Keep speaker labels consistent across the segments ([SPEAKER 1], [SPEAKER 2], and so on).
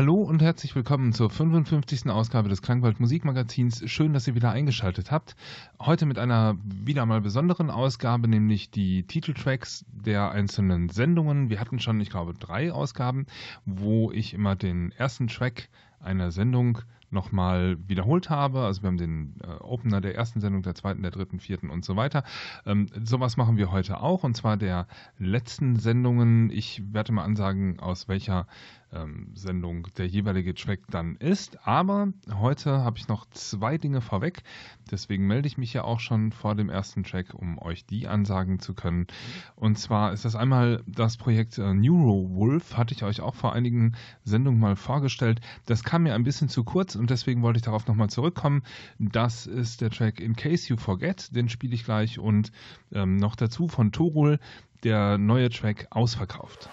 [SPEAKER 1] Hallo und herzlich willkommen zur 55. Ausgabe des Klangwald Musikmagazins. Schön, dass ihr wieder eingeschaltet habt. Heute mit einer wieder mal besonderen Ausgabe, nämlich die Titeltracks der einzelnen Sendungen. Wir hatten schon, ich glaube, drei Ausgaben, wo ich immer den ersten Track einer Sendung nochmal wiederholt habe. Also wir haben den äh, Opener der ersten Sendung, der zweiten, der dritten, vierten und so weiter. Ähm, sowas machen wir heute auch und zwar der letzten Sendungen. Ich werde mal ansagen, aus welcher ähm, Sendung der jeweilige Track dann ist. Aber heute habe ich noch zwei Dinge vorweg. Deswegen melde ich mich ja auch schon vor dem ersten Track, um euch die ansagen zu können. Und zwar ist das einmal das Projekt äh, Neurowolf, hatte ich euch auch vor einigen Sendungen mal vorgestellt. Das kam mir ein bisschen zu kurz und deswegen wollte ich darauf nochmal zurückkommen. Das ist der Track In Case You Forget, den spiele ich gleich und ähm, noch dazu von Torul der neue Track Ausverkauft.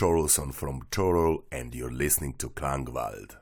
[SPEAKER 2] Torolson from Torol, and you're listening to Klangwald.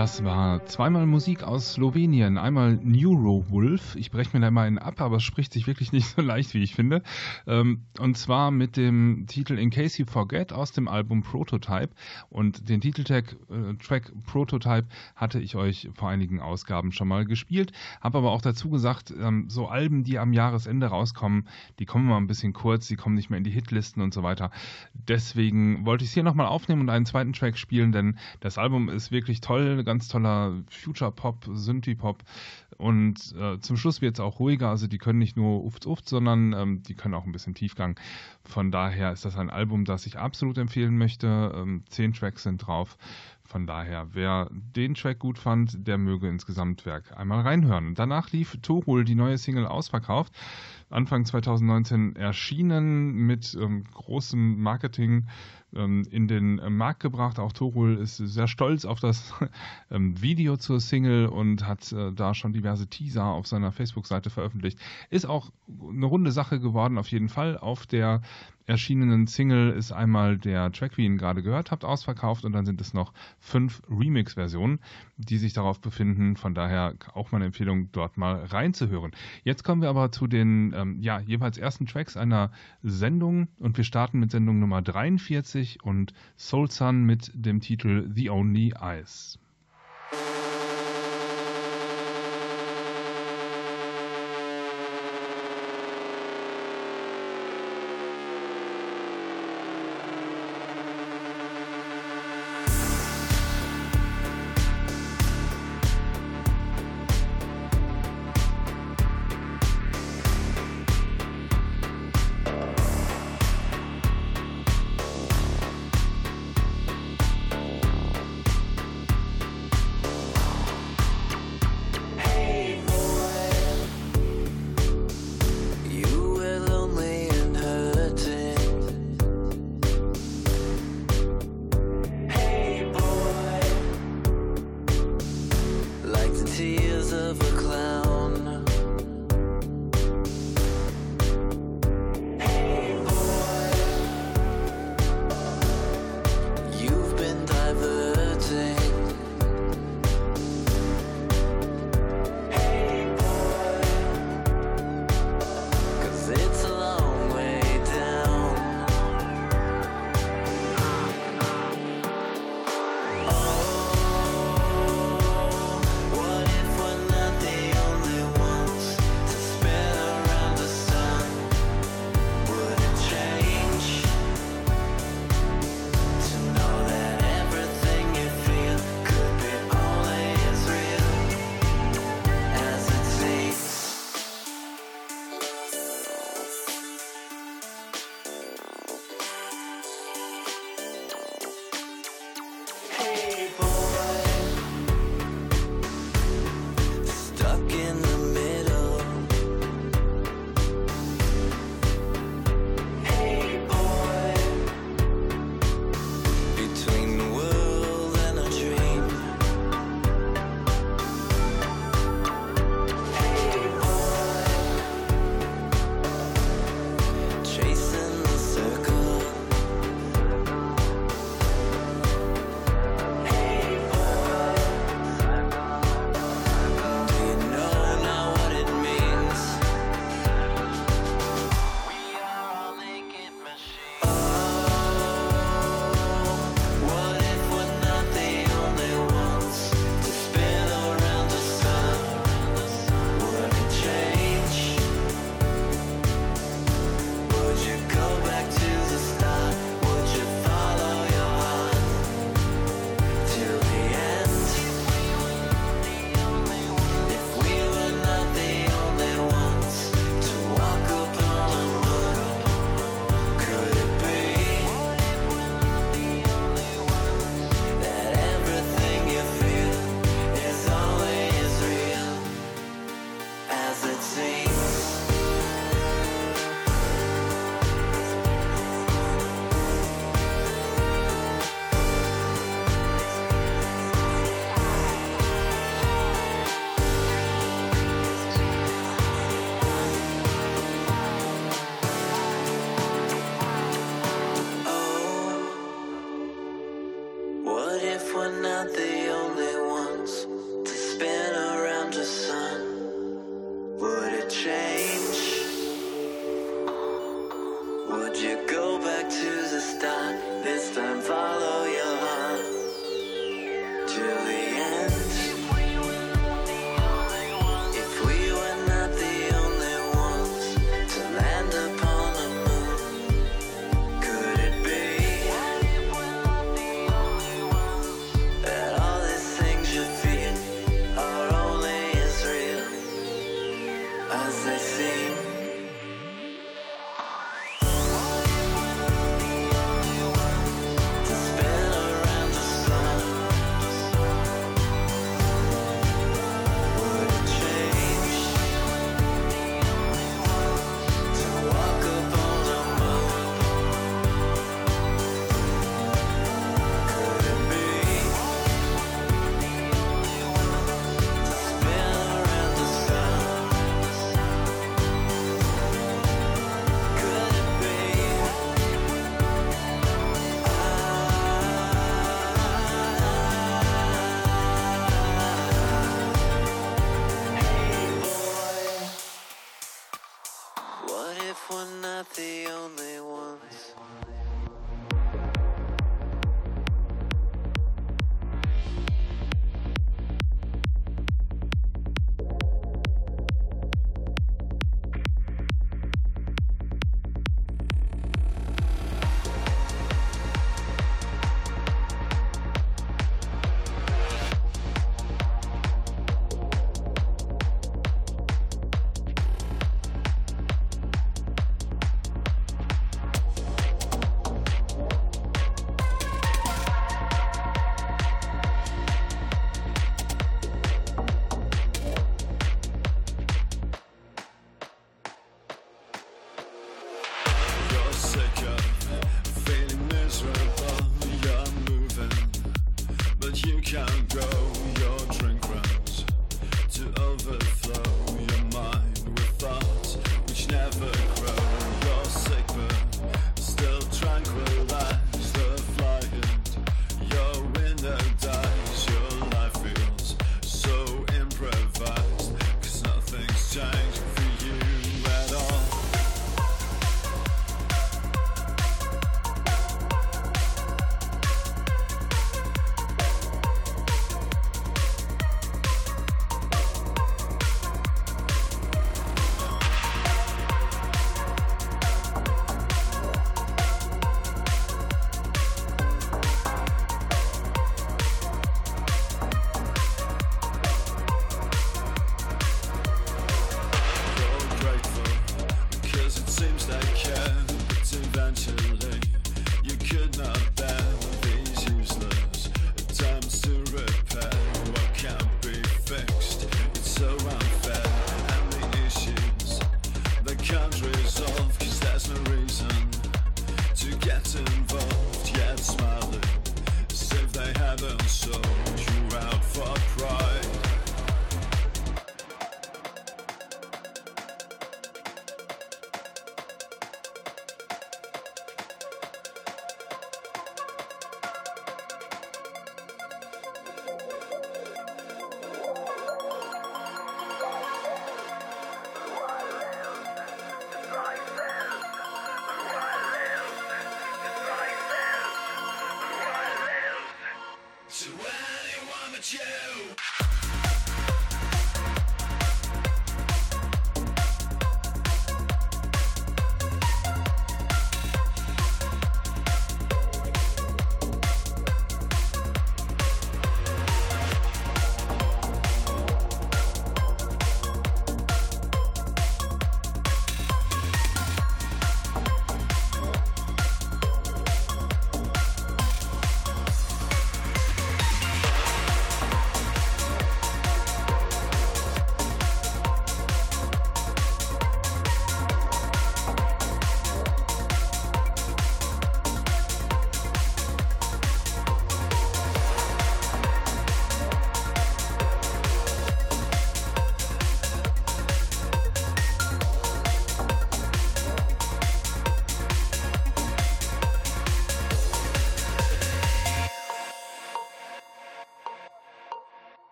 [SPEAKER 1] Das war zweimal Musik aus Slowenien. Einmal Neurowolf. Ich breche mir da mal einen ab, aber es spricht sich wirklich nicht so leicht, wie ich finde. Ähm, und zwar mit dem Titel In Case You Forget aus dem Album Prototype. Und den Titeltrack äh, Track Prototype hatte ich euch vor einigen Ausgaben schon mal gespielt. Habe aber auch dazu gesagt, ähm, so Alben, die am Jahresende rauskommen, die kommen mal ein bisschen kurz, die kommen nicht mehr in die Hitlisten und so weiter. Deswegen wollte ich es hier nochmal aufnehmen und einen zweiten Track spielen, denn das Album ist wirklich toll ganz toller Future-Pop, Synthie-Pop. Und äh, zum Schluss wird es auch ruhiger. Also die können nicht nur uft uft, sondern ähm, die können auch ein bisschen Tiefgang. Von daher ist das ein Album, das ich absolut empfehlen möchte. Ähm, zehn Tracks sind drauf. Von daher, wer den Track gut fand, der möge ins Gesamtwerk einmal reinhören. Danach lief Torul die neue Single ausverkauft. Anfang 2019 erschienen mit ähm, großem Marketing in den Markt gebracht. Auch Torul ist sehr stolz auf das ähm, Video zur Single und hat äh, da schon diverse Teaser auf seiner Facebook-Seite veröffentlicht. Ist auch eine runde Sache geworden, auf jeden Fall. Auf der erschienenen Single ist einmal der Track, wie ihr ihn gerade gehört habt, ausverkauft und dann sind es noch fünf Remix-Versionen, die sich darauf befinden. Von daher auch meine Empfehlung, dort mal reinzuhören. Jetzt kommen wir aber zu den ähm, ja, jeweils ersten Tracks einer Sendung und wir starten mit Sendung Nummer 43 und Soul Sun mit dem Titel The Only Eyes. of a cloud.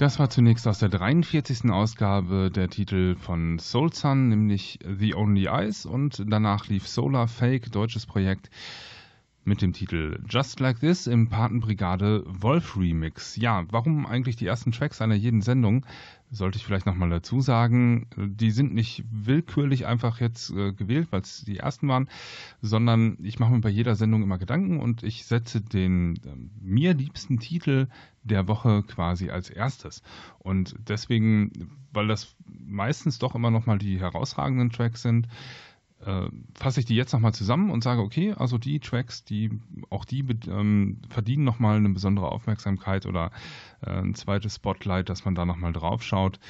[SPEAKER 1] Das war zunächst aus der 43. Ausgabe der Titel von Soul Sun, nämlich The Only Eyes und danach lief Solar Fake, deutsches Projekt mit dem Titel Just Like This im Patenbrigade Wolf Remix. Ja, warum eigentlich die ersten Tracks einer jeden Sendung? sollte ich vielleicht nochmal dazu sagen, die sind nicht willkürlich einfach jetzt äh, gewählt, weil es die ersten waren, sondern ich mache mir bei jeder Sendung immer Gedanken und ich setze den äh, mir liebsten Titel der Woche quasi als erstes. Und deswegen, weil das meistens doch immer nochmal die herausragenden Tracks sind, äh, fasse ich die jetzt nochmal zusammen und sage, okay, also die Tracks, die auch die ähm, verdienen nochmal eine besondere Aufmerksamkeit oder äh, ein zweites Spotlight, dass man da nochmal drauf schaut.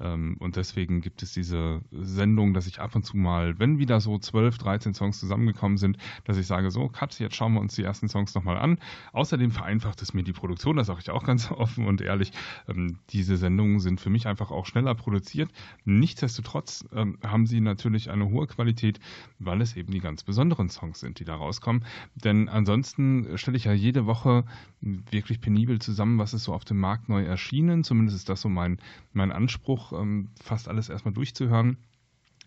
[SPEAKER 1] Ähm, und deswegen gibt es diese Sendung, dass ich ab und zu mal, wenn wieder so 12, 13 Songs zusammengekommen sind, dass ich sage, so, Cut, jetzt schauen wir uns die ersten Songs nochmal an. Außerdem vereinfacht es mir die Produktion, das sage ich auch ganz offen und ehrlich. Ähm, diese Sendungen sind für mich einfach auch schneller produziert. Nichtsdestotrotz ähm, haben sie natürlich eine hohe Qualität, weil es eben die ganz besonderen Songs sind, die da rauskommen. Denn ansonsten stelle ich ja jede Woche wirklich penibel zusammen, was ist so auf dem Markt neu erschienen. Zumindest ist das so mein, mein Anspruch ähm, fast alles erstmal durchzuhören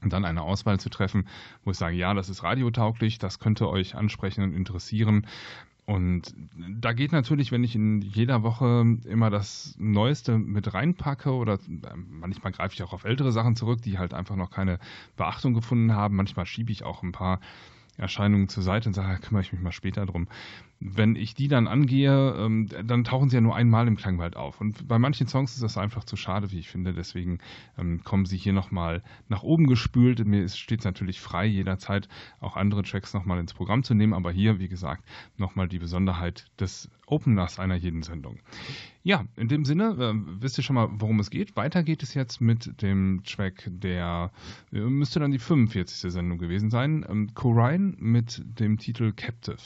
[SPEAKER 1] und dann eine Auswahl zu treffen, wo ich sage, ja, das ist radiotauglich, das könnte euch ansprechen und interessieren. Und da geht natürlich, wenn ich in jeder Woche immer das Neueste mit reinpacke oder manchmal greife ich auch auf ältere Sachen zurück, die halt einfach noch keine Beachtung gefunden haben. Manchmal schiebe ich auch ein paar Erscheinungen zur Seite und sage, kümmere ich mich mal später drum wenn ich die dann angehe, ähm, dann tauchen sie ja nur einmal im Klangwald auf. Und bei manchen Songs ist das einfach zu schade, wie ich finde. Deswegen ähm, kommen sie hier nochmal nach oben gespült. Mir steht es natürlich frei, jederzeit auch andere Tracks nochmal ins Programm zu nehmen. Aber hier, wie gesagt, nochmal die Besonderheit des Openers einer jeden Sendung. Ja, in dem Sinne, äh, wisst ihr schon mal, worum es geht. Weiter geht es jetzt mit dem Track, der äh, müsste dann die 45. Sendung gewesen sein. Ähm, Corine mit dem Titel Captive.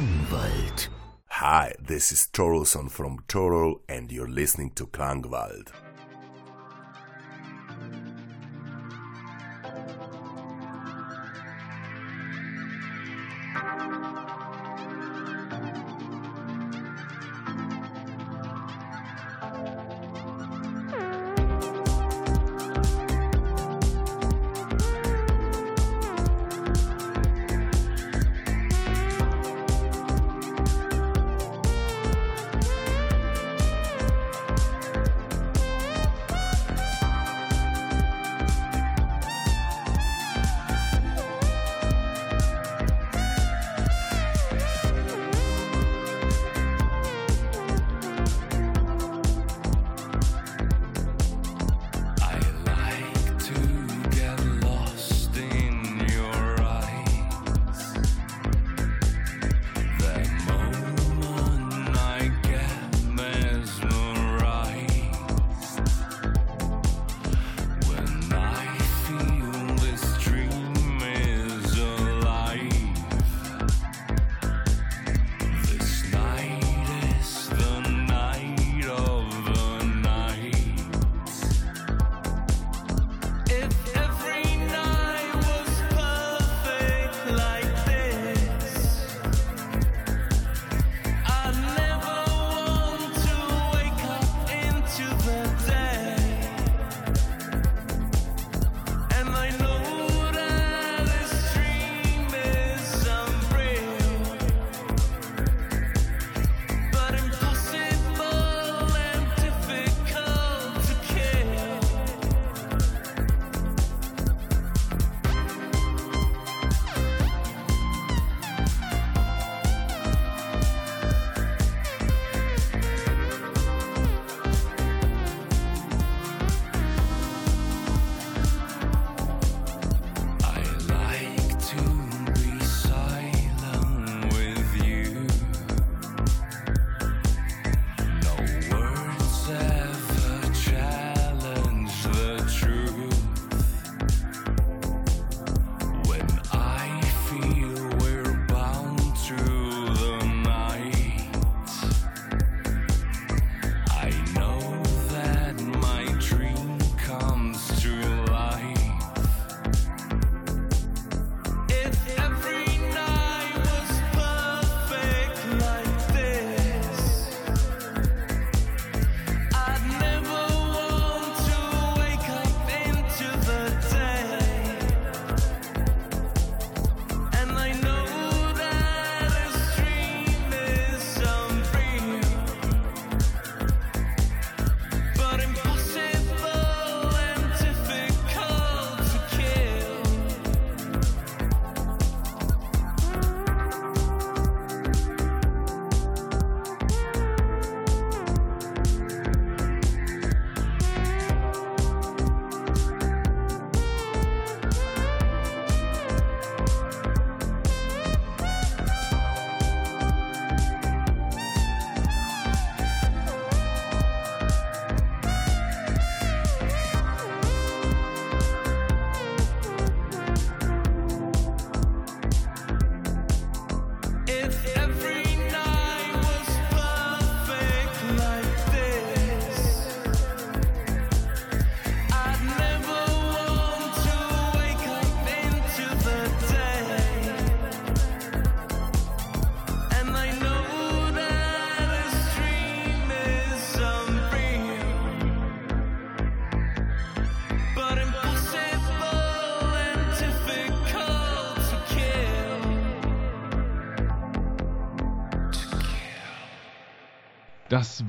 [SPEAKER 3] Klangwald.
[SPEAKER 4] Hi, this is Torolson from Torol, and you're listening to Klangwald.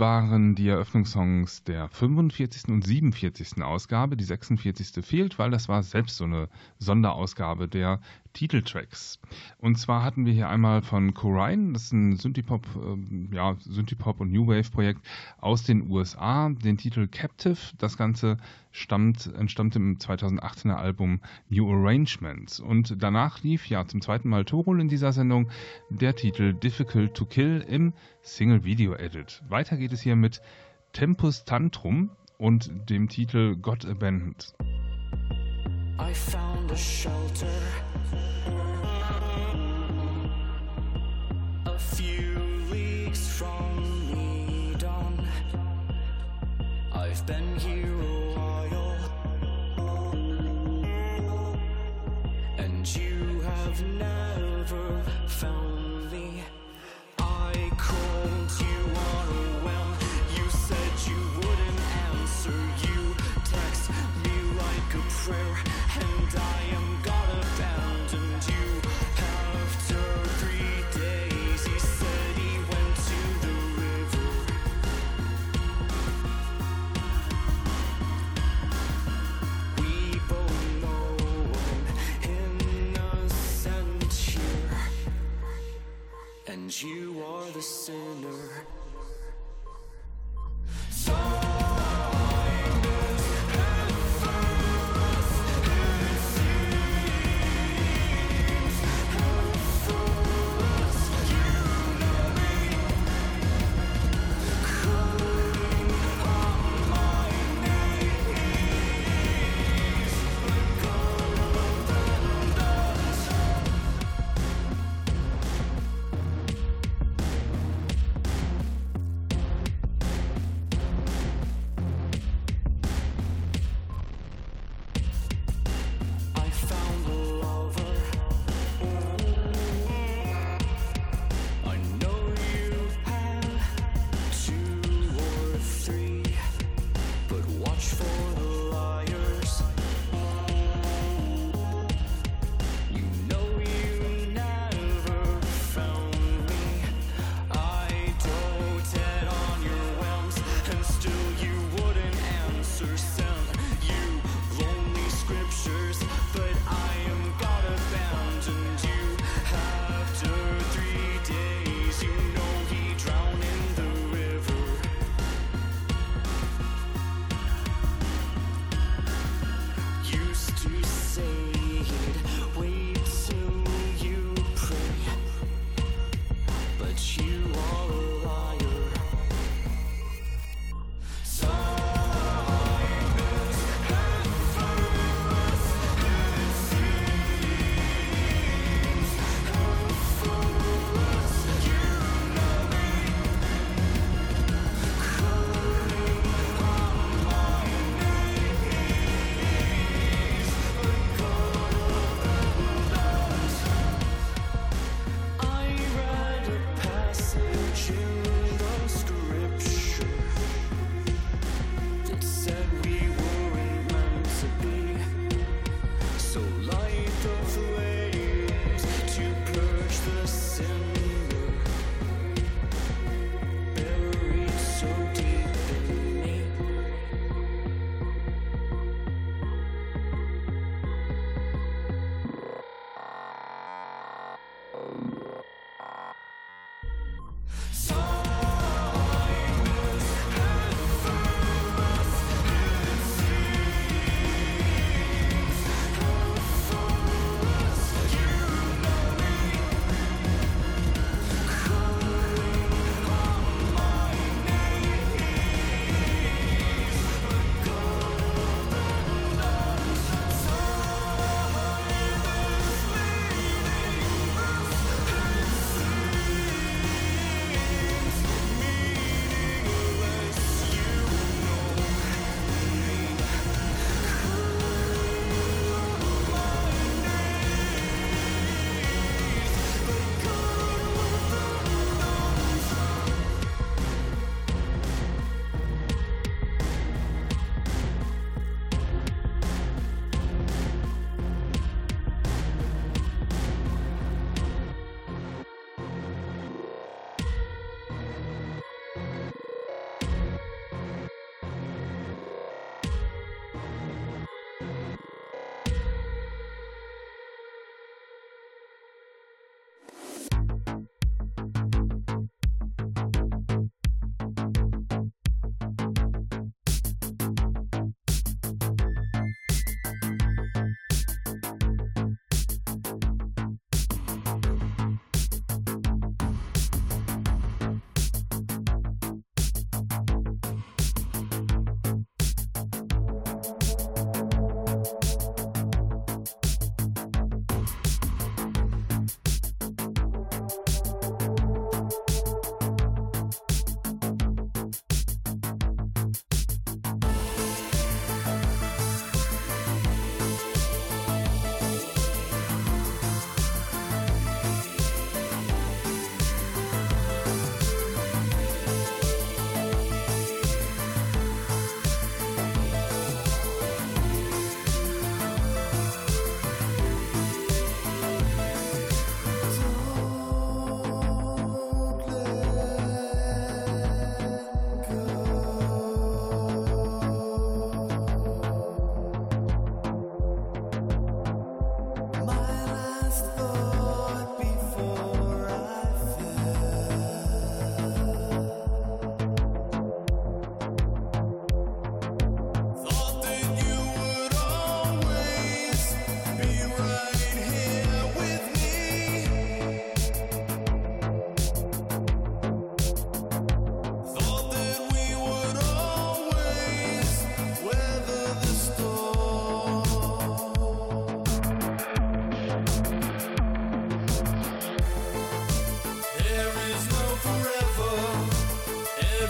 [SPEAKER 5] Waren die Eröffnungssongs der 45. und 47. Ausgabe. Die 46. fehlt, weil das war selbst so eine Sonderausgabe der Titeltracks. Und zwar hatten wir hier einmal von Corine, das ist ein Synthipop, äh, ja, Synthipop und New Wave Projekt aus den USA, den Titel Captive. Das Ganze stammt, entstammt im 2018er Album New Arrangements. Und danach lief ja zum zweiten Mal Torul in dieser Sendung der Titel Difficult to Kill im Single Video Edit. Weiter geht es hier mit Tempus Tantrum und dem Titel God Abandoned. I found a shelter a few leagues from Edon. I've been here a while, and you have never found me. I called you on a whim. You said you wouldn't answer. You text me like a prayer. You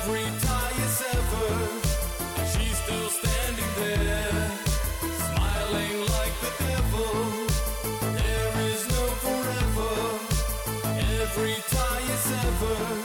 [SPEAKER 6] every tie is severed, she's still standing there, smiling like the devil. There is no forever, every tie is severed.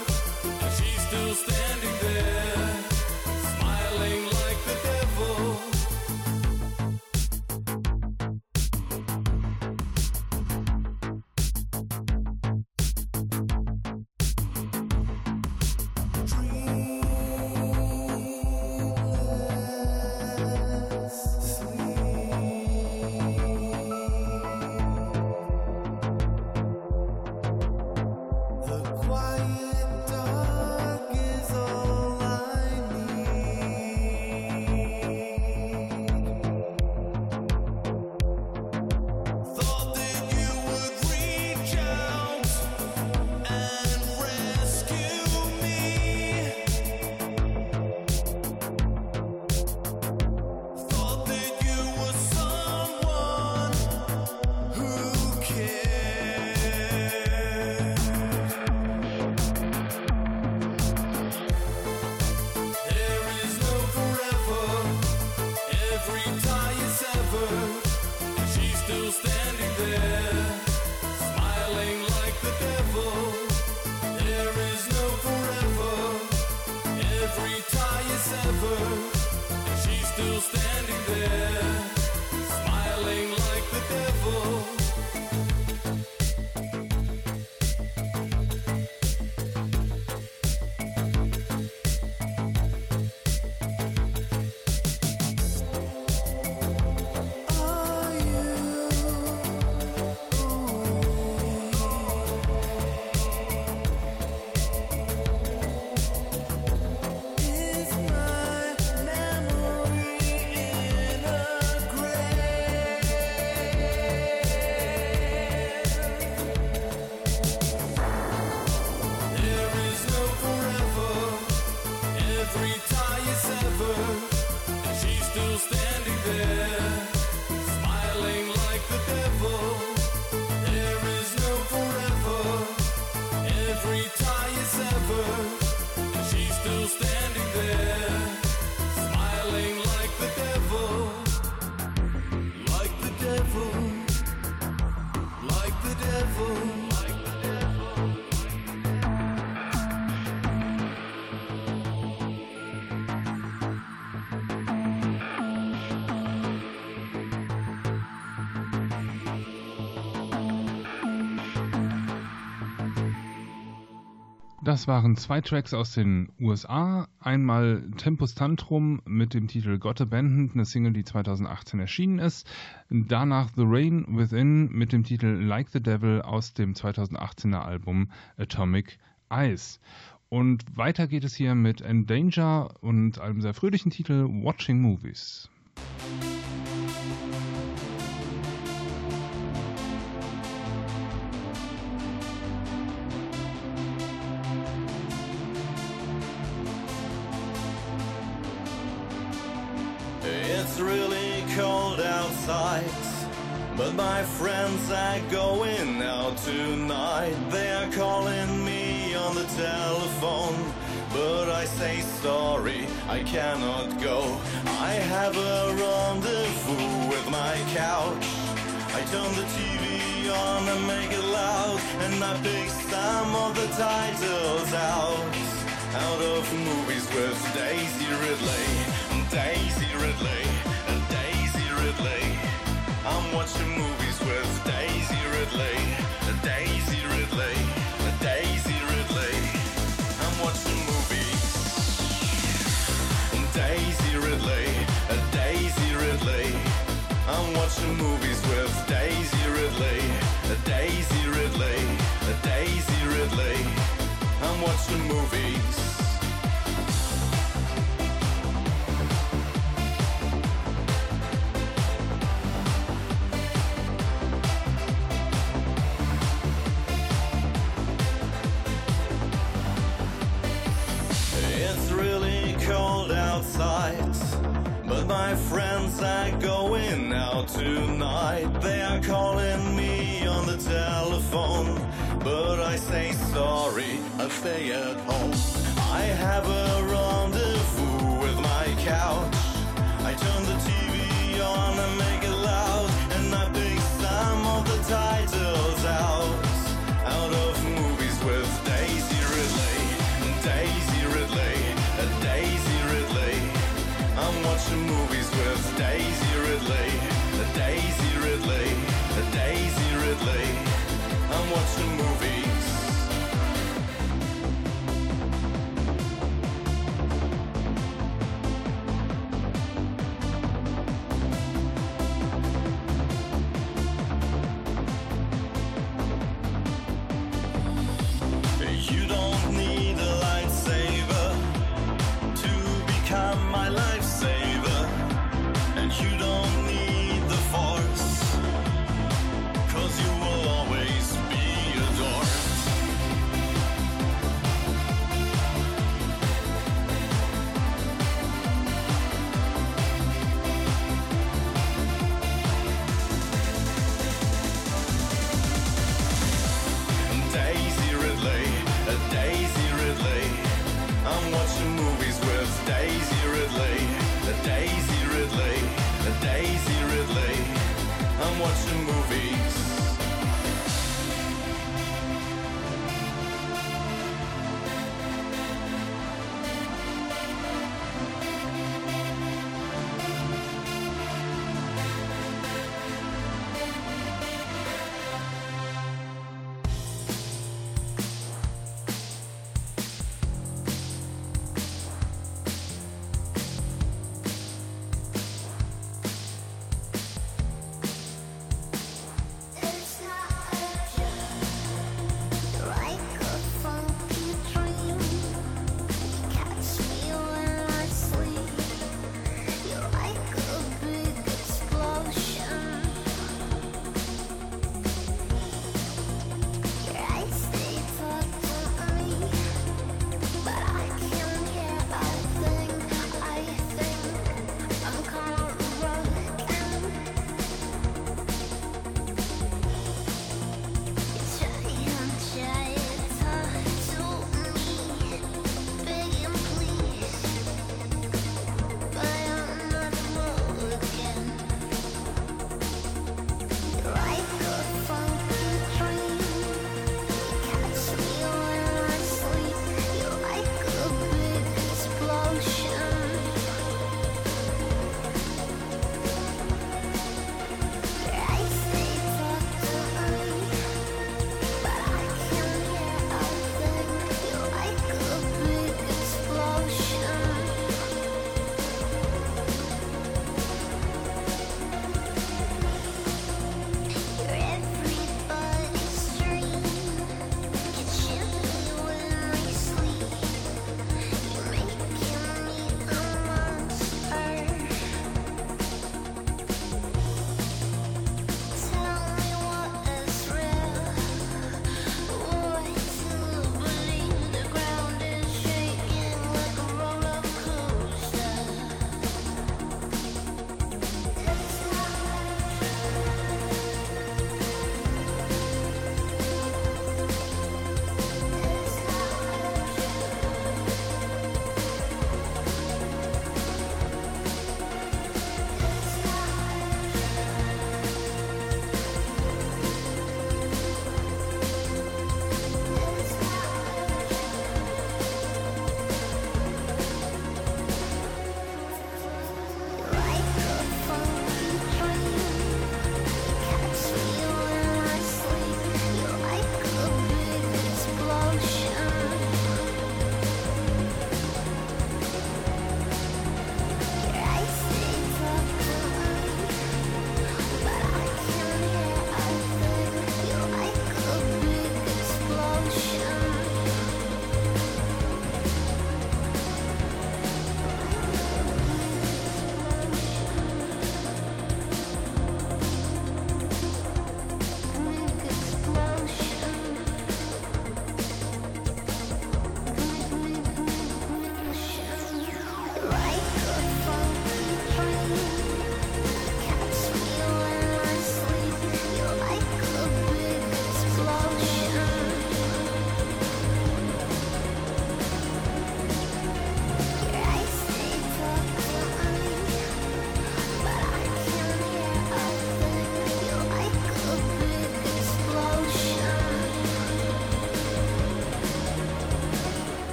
[SPEAKER 1] Das waren zwei Tracks aus den USA. Einmal Tempus Tantrum mit dem Titel Got Abandoned, eine Single, die 2018 erschienen ist. Danach The Rain Within mit dem Titel Like the Devil aus dem 2018er Album Atomic Eyes. Und weiter geht es hier mit Endanger und einem sehr fröhlichen Titel Watching Movies.
[SPEAKER 6] It's really cold outside, but my friends are going out tonight. They are calling me on the telephone, but I say sorry, I cannot go. I have a rendezvous with my couch. I turn the TV on and make it loud, and I pick some of the titles out. Out of movies with Daisy Ridley, Daisy Ridley, Ridley. I'm watching movies with Daisy Ridley, Daisy Ridley, Daisy Ridley. I'm watching movies. Daisy Ridley, Daisy Ridley. I'm watching movies with Daisy Ridley, Daisy Ridley, Daisy Ridley. I'm watching movies. Outside, but my friends are going out tonight. They are calling me on the telephone, but I say sorry, I stay at home. I have a rendezvous with my couch. I turn the TV on and make it loud, and I pick some of the titles I'm watching movies.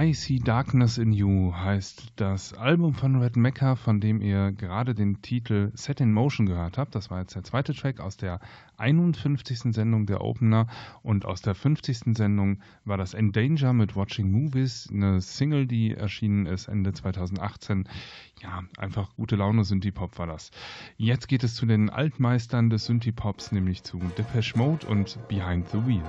[SPEAKER 7] I See Darkness in You heißt das Album von Red Mecca, von dem ihr gerade den Titel Set in Motion gehört habt. Das war jetzt der zweite Track aus der 51. Sendung der Opener und aus der 50. Sendung war das Endanger mit Watching Movies, eine Single, die erschienen ist Ende 2018. Ja, einfach gute Laune Synthie-Pop war das. Jetzt geht es zu den Altmeistern des Synthie-Pops, nämlich zu Depeche Mode und Behind the Wheel.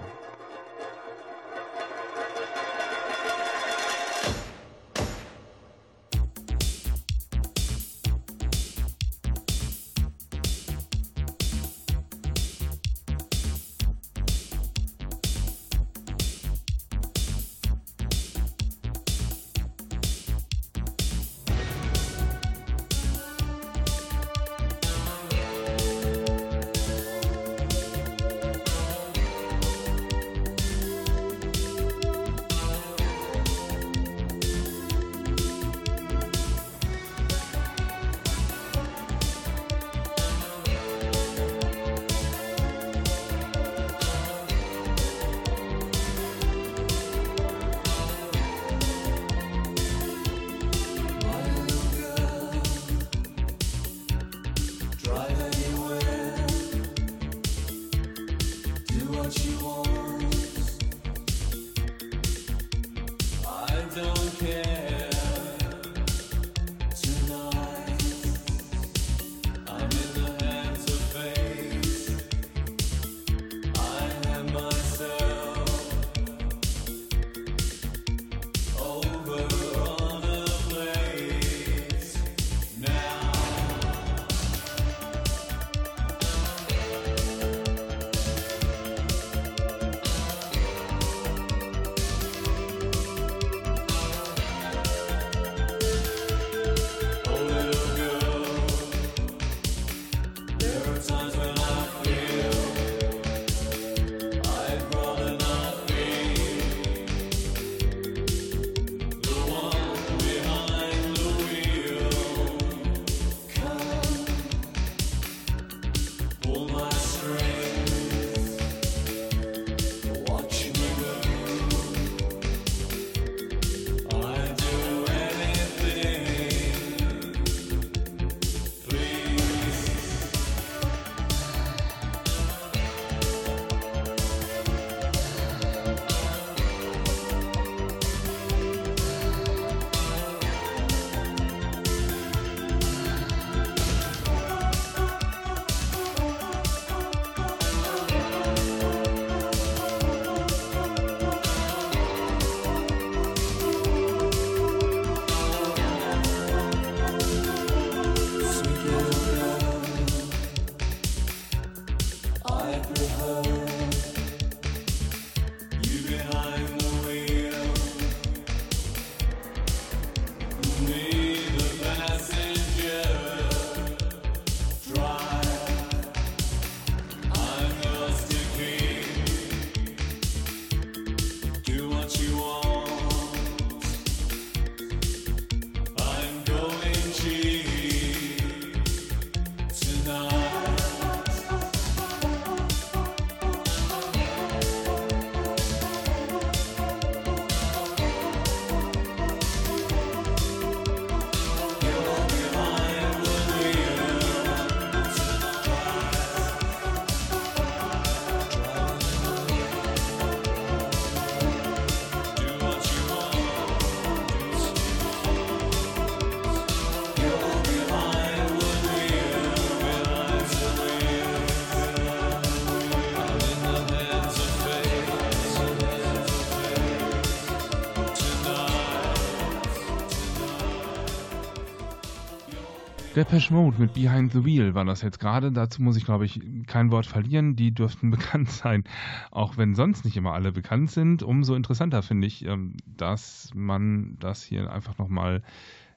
[SPEAKER 7] Depeche Mode mit Behind the Wheel war das jetzt gerade. Dazu muss ich, glaube ich, kein Wort verlieren. Die dürften bekannt sein. Auch wenn sonst nicht immer alle bekannt sind. Umso interessanter finde ich, ähm, dass man das hier einfach nochmal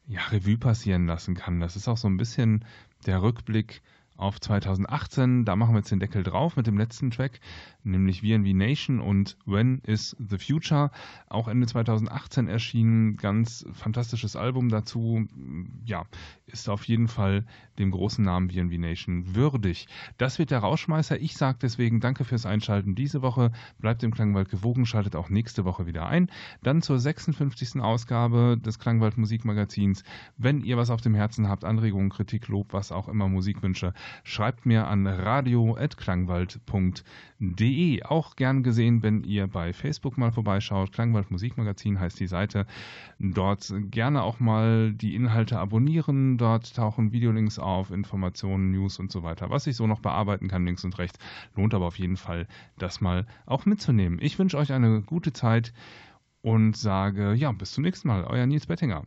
[SPEAKER 7] ja, Revue passieren lassen kann. Das ist auch so ein bisschen der Rückblick
[SPEAKER 8] auf 2018. Da machen wir jetzt den Deckel drauf mit dem letzten Track, nämlich VNV Nation und When is the Future. Auch Ende 2018 erschienen, ganz fantastisches Album dazu. Ja, ist auf jeden Fall dem großen Namen VNV Nation würdig. Das wird der Rauschmeißer. Ich sage deswegen danke fürs Einschalten diese Woche. Bleibt im Klangwald gewogen, schaltet auch nächste Woche wieder ein. Dann zur 56. Ausgabe des Klangwald Musikmagazins. Wenn ihr was auf dem Herzen habt, Anregungen, Kritik, Lob, was auch immer, Musikwünsche, schreibt mir an radio.klangwald.de. Auch gern gesehen, wenn ihr bei Facebook mal vorbeischaut. Klangwald Musikmagazin heißt die Seite. Dort gerne auch mal die Inhalte abonnieren. Dort tauchen Videolinks auf, Informationen, News und so weiter. Was ich so noch bearbeiten kann, links und rechts. Lohnt aber auf jeden Fall, das mal auch mitzunehmen. Ich wünsche euch eine gute Zeit und sage, ja, bis zum nächsten Mal. Euer Nils Bettinger.